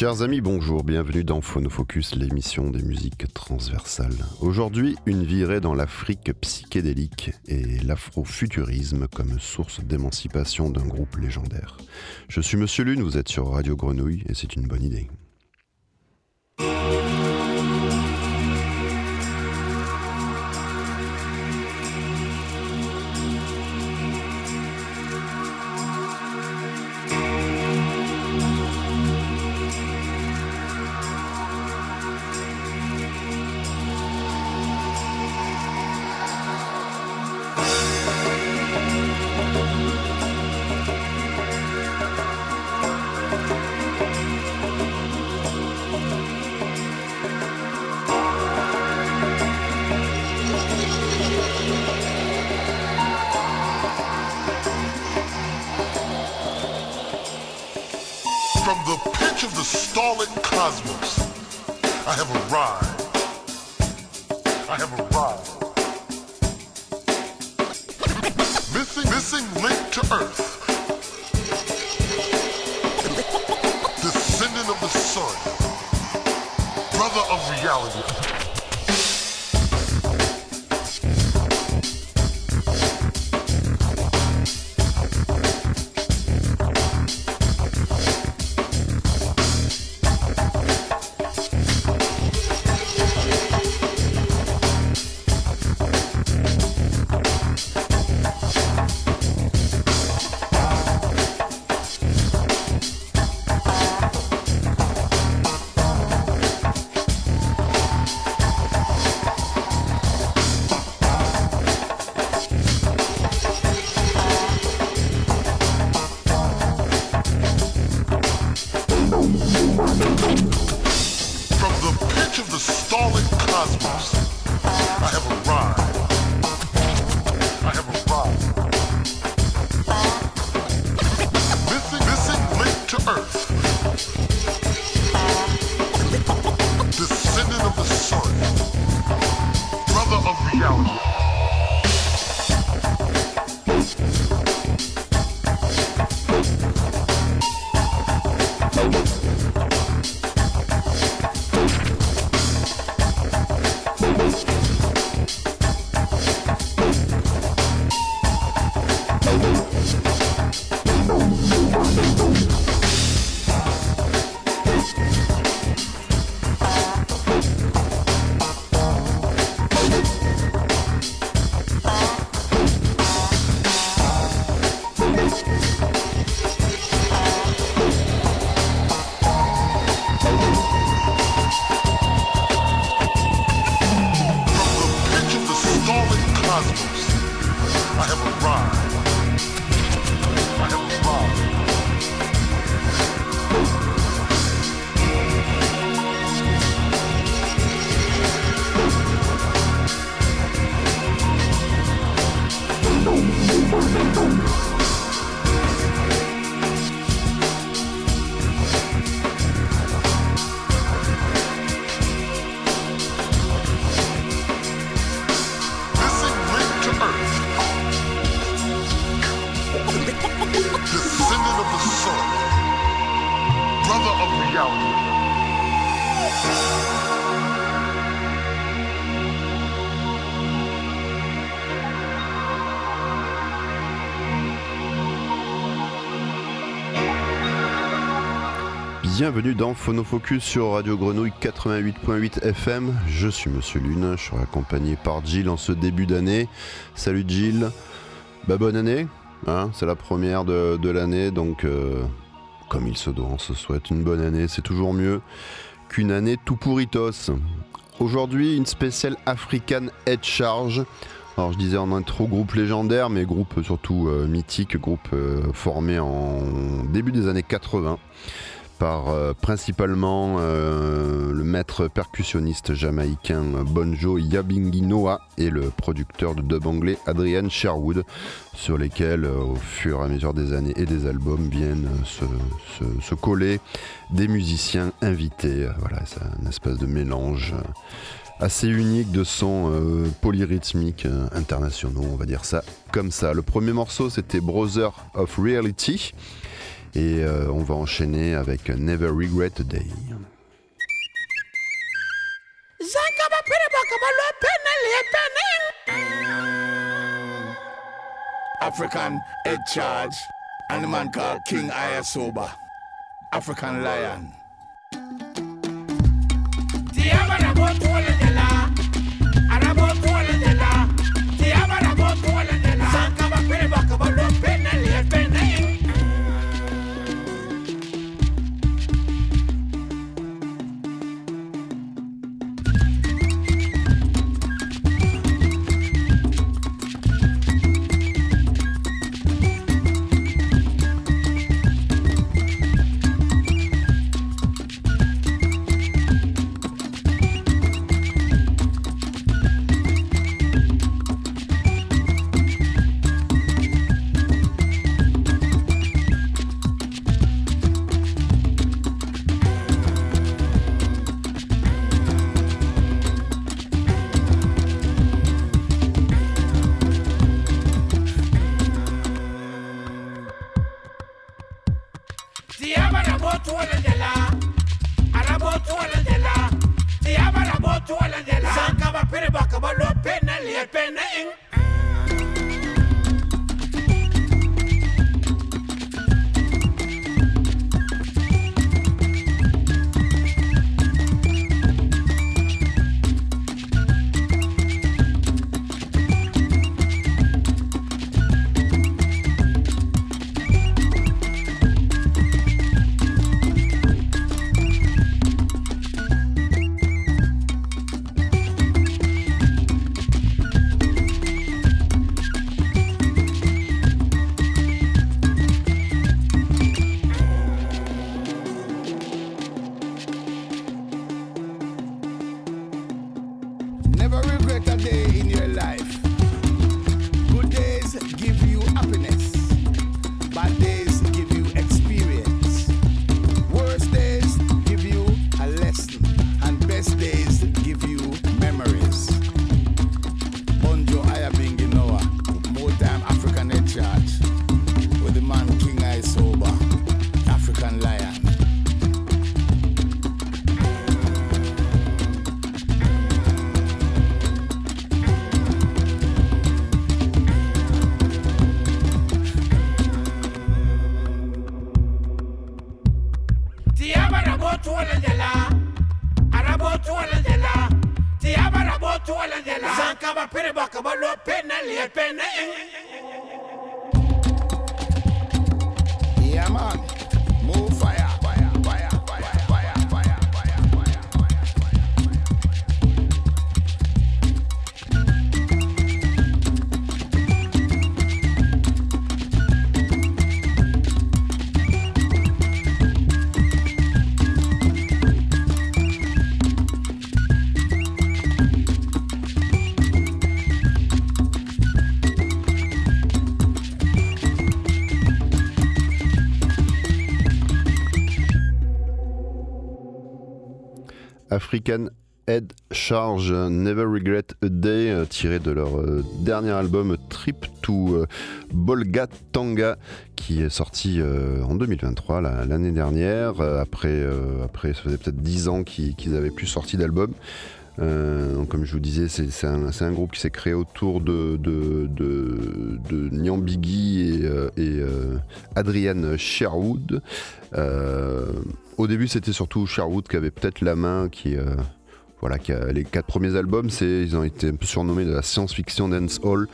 Chers amis, bonjour, bienvenue dans Phonofocus, l'émission des musiques transversales. Aujourd'hui, une virée dans l'Afrique psychédélique et l'afrofuturisme comme source d'émancipation d'un groupe légendaire. Je suis Monsieur Lune, vous êtes sur Radio Grenouille et c'est une bonne idée. starlit cosmos. I have arrived. I have arrived. Missing, missing link to Earth. Descendant of the sun. Brother of reality. Bienvenue dans Phonofocus sur Radio Grenouille 88.8 FM. Je suis Monsieur Lune, je suis accompagné par Jill en ce début d'année. Salut Jill, bah, bonne année, hein c'est la première de, l'année donc euh, comme il se doit, on se souhaite une bonne année, c'est toujours mieux qu'une année tout pourritos. Aujourd'hui une spéciale African Head Charge. Alors je disais en intro groupe légendaire mais groupe surtout euh, mythique, groupe euh, formé en début des années 80 par euh, principalement euh, le maître percussionniste jamaïcain Bonjo Yabingi Noah et le producteur de dub anglais Adrian Sherwood, sur lesquels euh, au fur et à mesure des années et des albums viennent se, coller des musiciens invités. Voilà, c'est un espèce de mélange assez unique de sons polyrythmiques internationaux, on va dire ça comme ça. Le premier morceau c'était Brother of Reality. Et euh, on va enchaîner avec Never Regret a Day. African head charge, and the man called King Ayasoba, African lion. Yeah man. African Head Charge Never Regret a Day, euh, tiré de leur euh, dernier album Trip to euh, Bolga Tanga, qui est sorti en 2023, l'année dernière. après, après, ça faisait peut-être 10 ans qu'ils avaient plus sorti d'album. Comme je vous disais, c'est un, groupe qui s'est créé autour de, de, de, et, et Adrian Sherwood. Au début, c'était surtout Sherwood qui avait peut-être la main, qui, euh, voilà, a, les quatre premiers albums, ils ont été un peu surnommés de la science-fiction dance hall.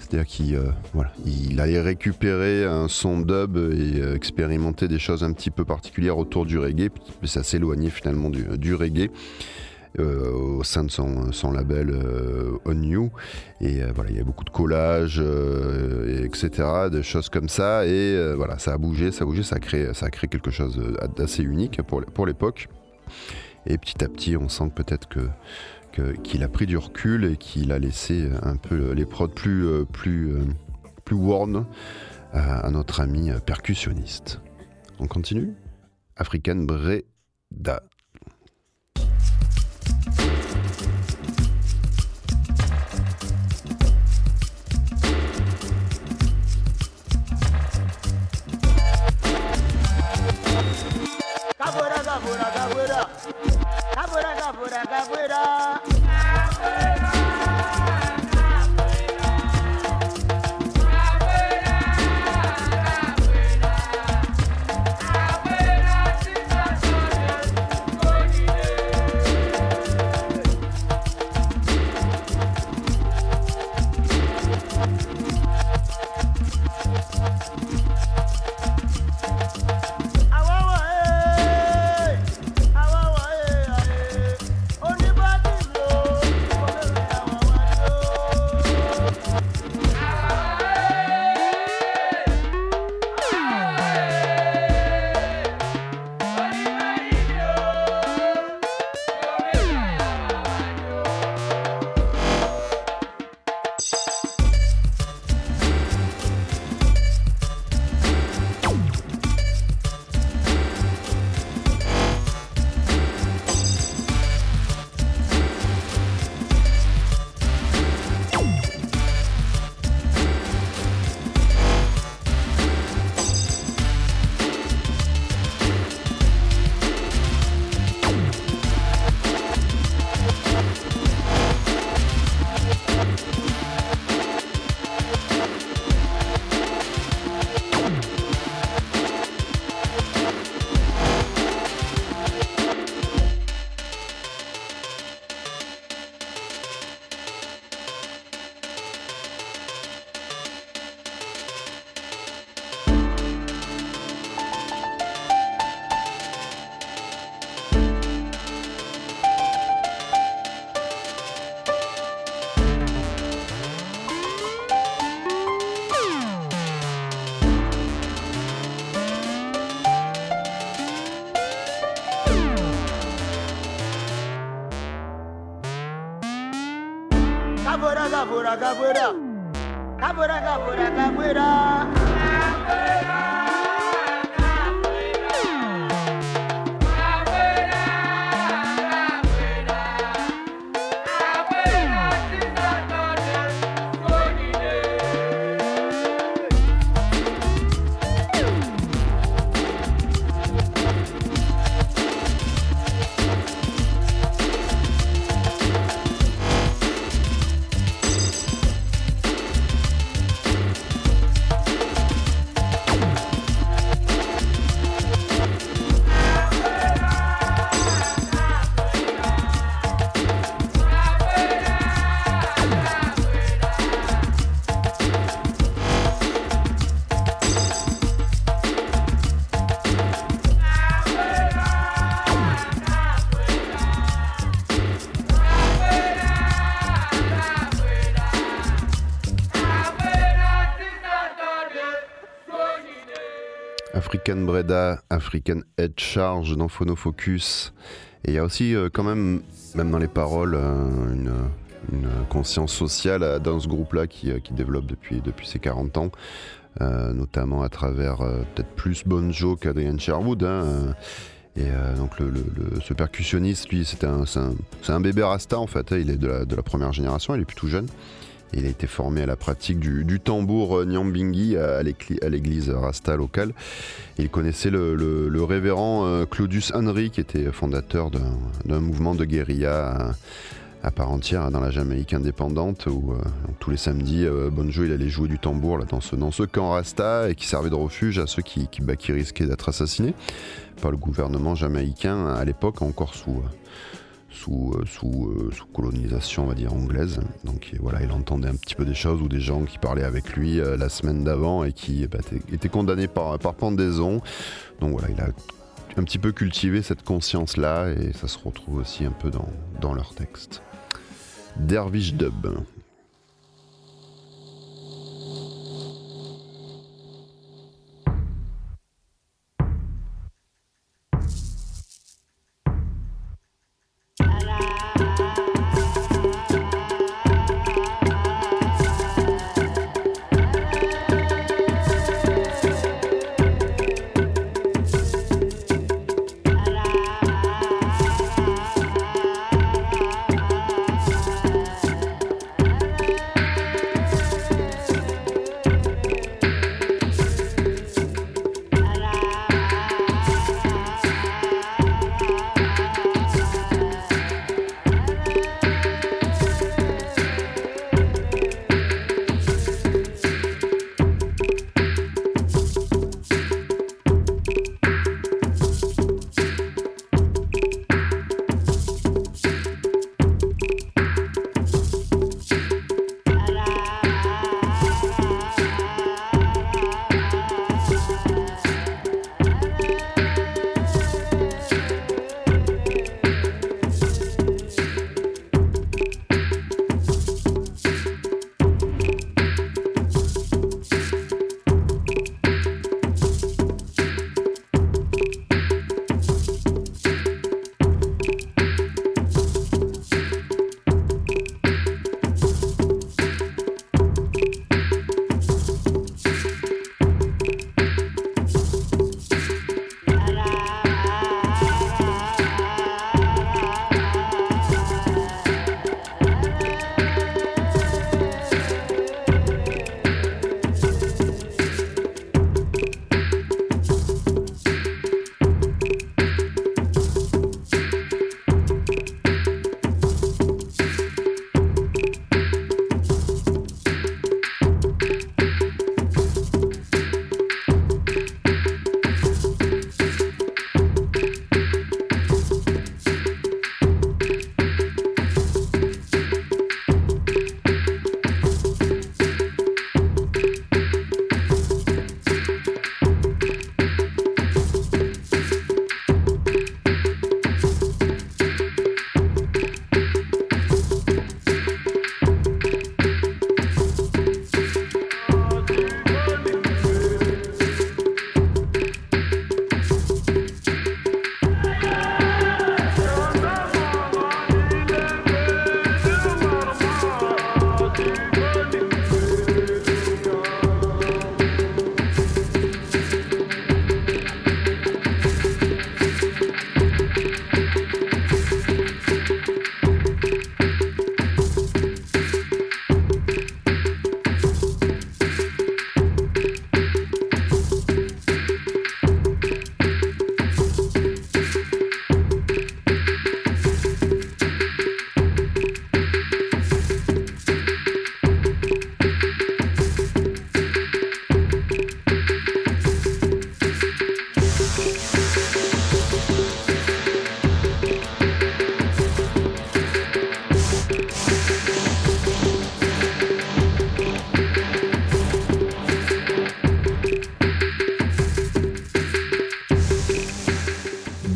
C'est-à-dire qu'il euh, voilà, il allait récupérer un son dub et euh, expérimenter des choses un petit peu particulières autour du reggae, mais ça s'éloignait finalement du, reggae. Au sein de son, label On You. Et voilà, il y a beaucoup de collages, etc., de choses comme ça. Et voilà, ça a bougé, ça a bougé, ça a créé, ça a créé quelque chose d'assez unique pour, pour l'époque. Et petit à petit, on sent peut-être que qu'il a pris du recul et qu'il a laissé un peu les prods plus, plus, plus worn à, notre ami percussionniste. On continue African Breda. kakwera kakwera kakwera kakwera kakwera African Breda, African Head Charge dans Phonofocus. Et il y a aussi euh, quand même, même dans les paroles, euh, une, conscience sociale euh, dans ce groupe-là qui, qui, développe depuis, depuis ses 40 ans, euh, notamment à travers peut-être plus Bonjo qu'Adrian Sherwood. Hein, et euh, donc ce percussionniste, lui, c'est un, un, un, bébé Rasta en fait. Hein, il est de la, de la, première génération, il est plutôt jeune. Il a été formé à la pratique du, tambour Nyambingi à l'église Rasta locale. Il connaissait le, révérend euh, Claudius Henry, qui était fondateur d'un mouvement de guérilla à, à, part entière dans la Jamaïque indépendante, où euh, tous les samedis, euh, Bonjo il allait jouer du tambour dans, ce, camp Rasta et qui servait de refuge à ceux qui, bah, risquaient d'être assassinés par le gouvernement jamaïcain à l'époque, encore sous euh, sous, euh, sous, colonisation, on va dire, anglaise. Donc voilà, il entendait un petit peu des choses ou des gens qui parlaient avec lui euh, la semaine d'avant et qui bah, étaient condamnés par, par pendaison. Donc voilà, il a un petit peu cultivé cette conscience-là et ça se retrouve aussi un peu dans, dans leur texte. Dervish Dub.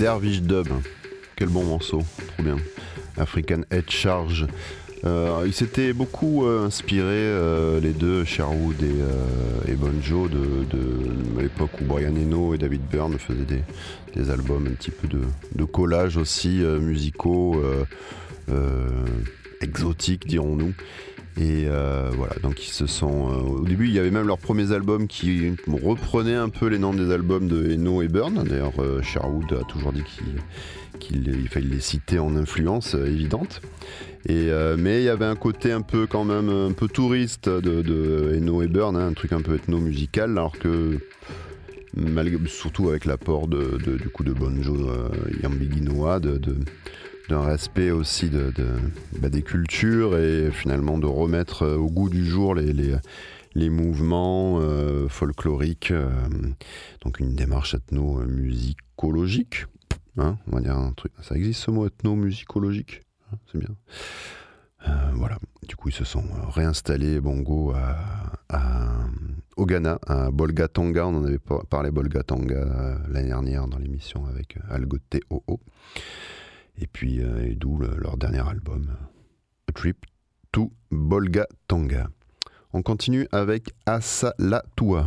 Dervish Dub. Quel bon morceau, trop bien. African Head Charge. Euh, ils s'étaient beaucoup euh, inspirés, euh, les deux, Sherwood et, Bonjo, de, l'époque où Brian Eno et David Byrne faisaient des, albums un petit peu de, collage aussi, musicaux, exotiques, dirons-nous. Et voilà, donc ils se sont. au début, il y avait même leurs premiers albums qui reprenaient un peu les noms des albums de Eno et Byrne. D'ailleurs, Sherwood a toujours dit qu'il fallait les citer en influence euh, évidente. Et, euh, mais il y avait un côté un peu quand même un peu touriste de, de Eno et Burn, hein, un truc un peu ethno-musical, alors que surtout avec l'apport de, du coup de Bonjo euh, Yambiguinoa, de, d'un respect aussi de, bah, des cultures et finalement de remettre au goût du jour les, les, mouvements folkloriques, donc une démarche ethno-musicologique Hein, on va dire un truc. Ça existe ce mot ethnomusicologique hein, C'est bien. Euh, voilà. Du coup, ils se sont réinstallés Bongo à, au Ghana, à Bolga Tonga. On en avait parlé Bolga Tonga euh, l'année dernière dans l'émission avec euh, Algoté OO. Et puis, d'où leur dernier album, A Trip to Bolga Tonga. On continue avec Asalatua.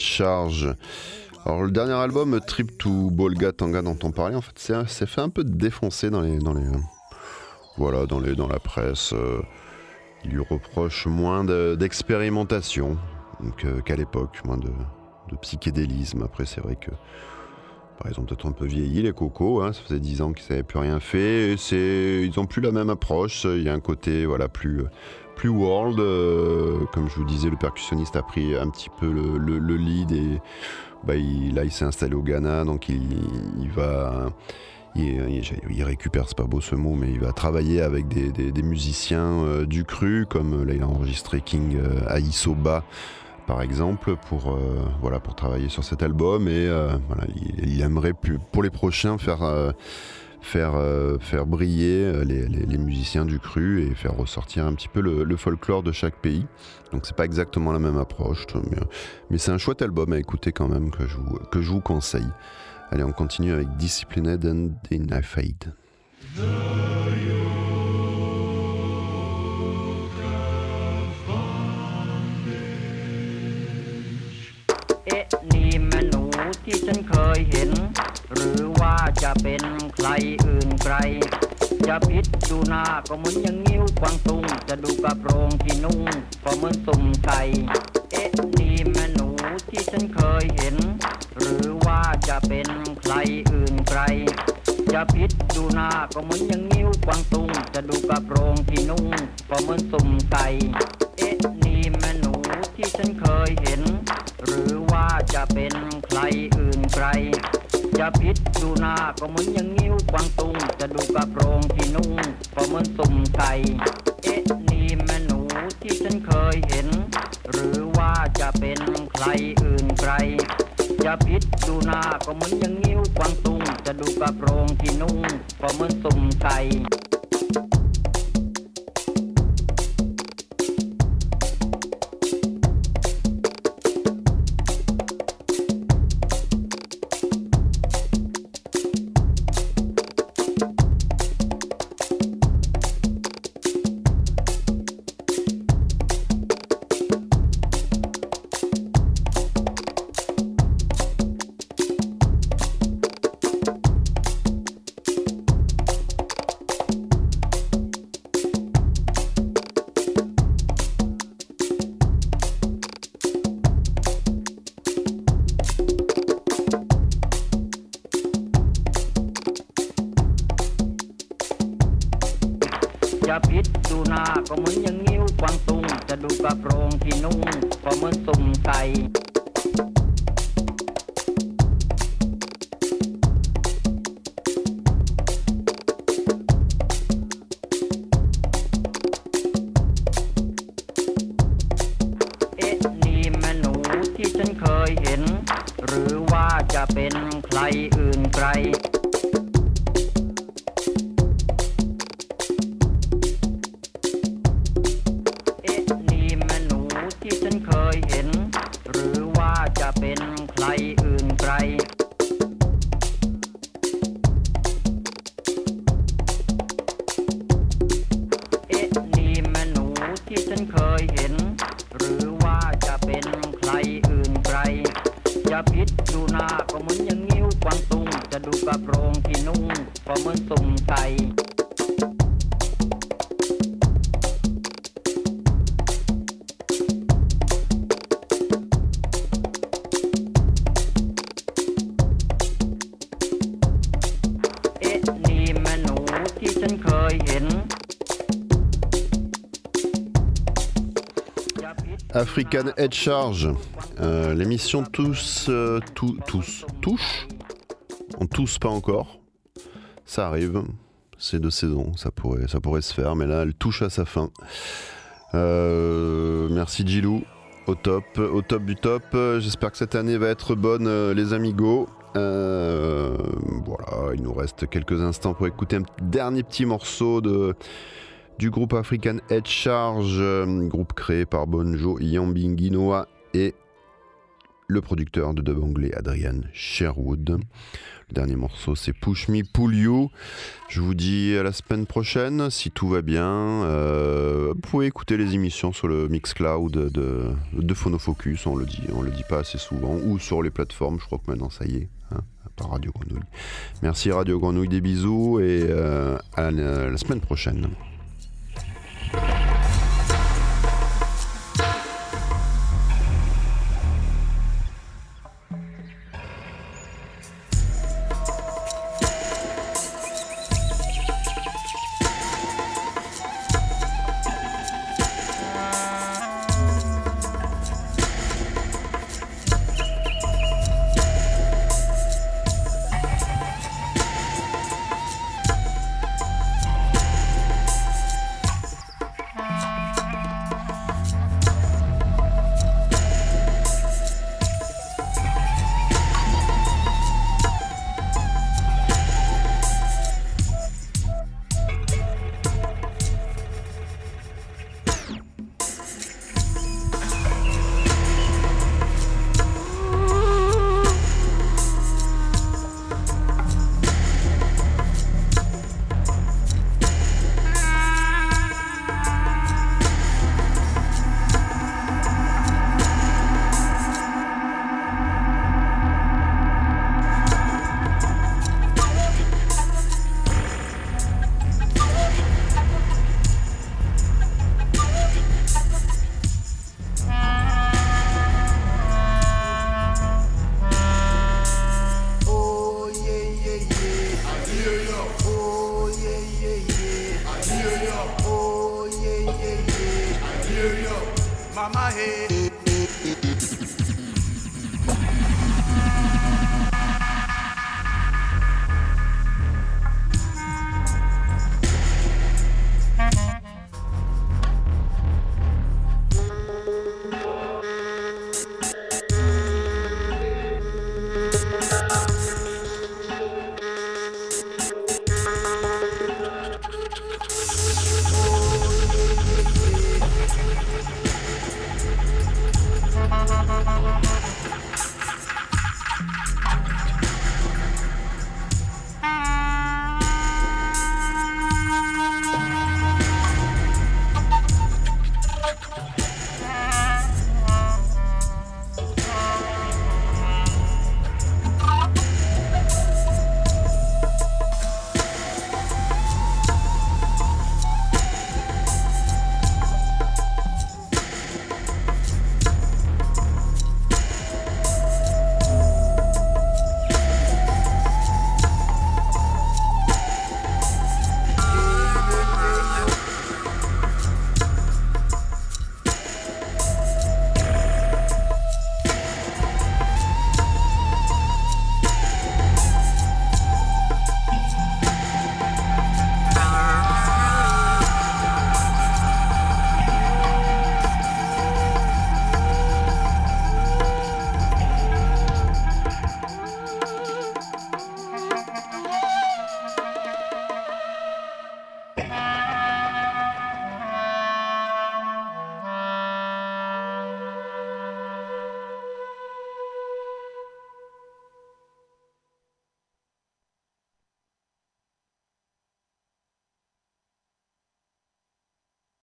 Charge. Alors le dernier album, Trip to Bolga Tanga dont on parlait, en fait, c'est fait un peu défoncer dans les, dans les, voilà, dans les, dans la presse. euh, il lui reproche moins de- d'expérimentation euh, qu'à l'époque, moins de, psychédélisme. Après, c'est vrai que, par exemple, peut-être un peu vieilli les cocos. hein, ça faisait 10 ans qu'ils n'avaient plus rien fait. ils ont plus la même approche. Il y a un côté, voilà, plus plus world. euh, comme je vous disais, le percussionniste a pris un petit peu le, le- le lead et bah, il- là, il s'est installé au Ghana, donc il, va. Il, il- récupère, c'est pas beau ce mot, mais il va travailler avec des, musiciens euh, du cru, comme là il a enregistré King euh, Aisoba par exemple, pour, voilà, pour travailler sur cet album. Et il, aimerait pour les prochains faire, euh, faire, euh, faire briller euh, les, musiciens du cru et faire ressortir un petit peu le, folklore de chaque pays. Donc c'est pas exactement la même approche, mais, mais c'est un chouette album à écouter quand même que je vous, que je vous conseille. Allez, on continue avec Disciplined and Dignified. ฉันเคยเห็น หรือว่าจะเป็นใครอื่นไกล จะพิษดูหน้าก็เหมือนอยังนิ้วกวางตุงจะดูกระโปรงที่นุ่ง ก็เหมือนสุ่มไก่เอ๊ะนี่แม่หนูที่ฉันเคยเห็น หรือว่าจะเป็นใครอื่นไกล จะพิษดูหน้าก็เหมือนอยังนิ้วกวางตุงจะดูกระโปรงที่นุ่ง ก็เหมือนสุ่มไก่ พิษดูหน้าก็เหมือนยังนิ้วกวางตุงจะดูกระโปรงที่นุ่งก็เหมือนสุ่มไก่เอ๊ะนี่แม่หนูที่ฉันเคยเห็น หรือว่าจะเป็นใครอื่นใครจะพิษดูหน้า ก็เหมือนอยังนิ้วกวางตุงจะดูกระโปรงที่นุ่งก็เหมือนสุ่มไก่ เคยเห็น หรือว่าจะเป็นใครอื่นใคร จะพิษดูหน้าก็เหมือนอยังนิ้วกวางตุงจะดูกระโปรงที่นุ่งก็เหมือนสุ่มไก่ African Head Charge, euh, l'émission tous, euh, tous, tous, touche. On tousse pas encore. Ça arrive. C'est de saison, ça pourrait, ça pourrait se faire, mais là, elle touche à sa fin. Euh, merci Gilou, au top, au top du top. J'espère que cette année va être bonne, les amigos. Voilà, il nous reste quelques instants pour écouter un dernier petit morceau de, du groupe African Head Charge, euh, groupe créé par Bonjo Yambinginoa et le producteur de dub anglais Adrian Sherwood. Le dernier morceau c'est Push Me Pull You. Je vous dis à la semaine prochaine si tout va bien. Euh, vous pouvez écouter les émissions sur le Mixcloud de, de Phonofocus, on le dit, on le dit pas assez souvent, ou sur les plateformes. Je crois que maintenant ça y est. hein, Radio Grenouille. Merci Radio Grenouille, des bisous et euh, à la semaine prochaine. my hey.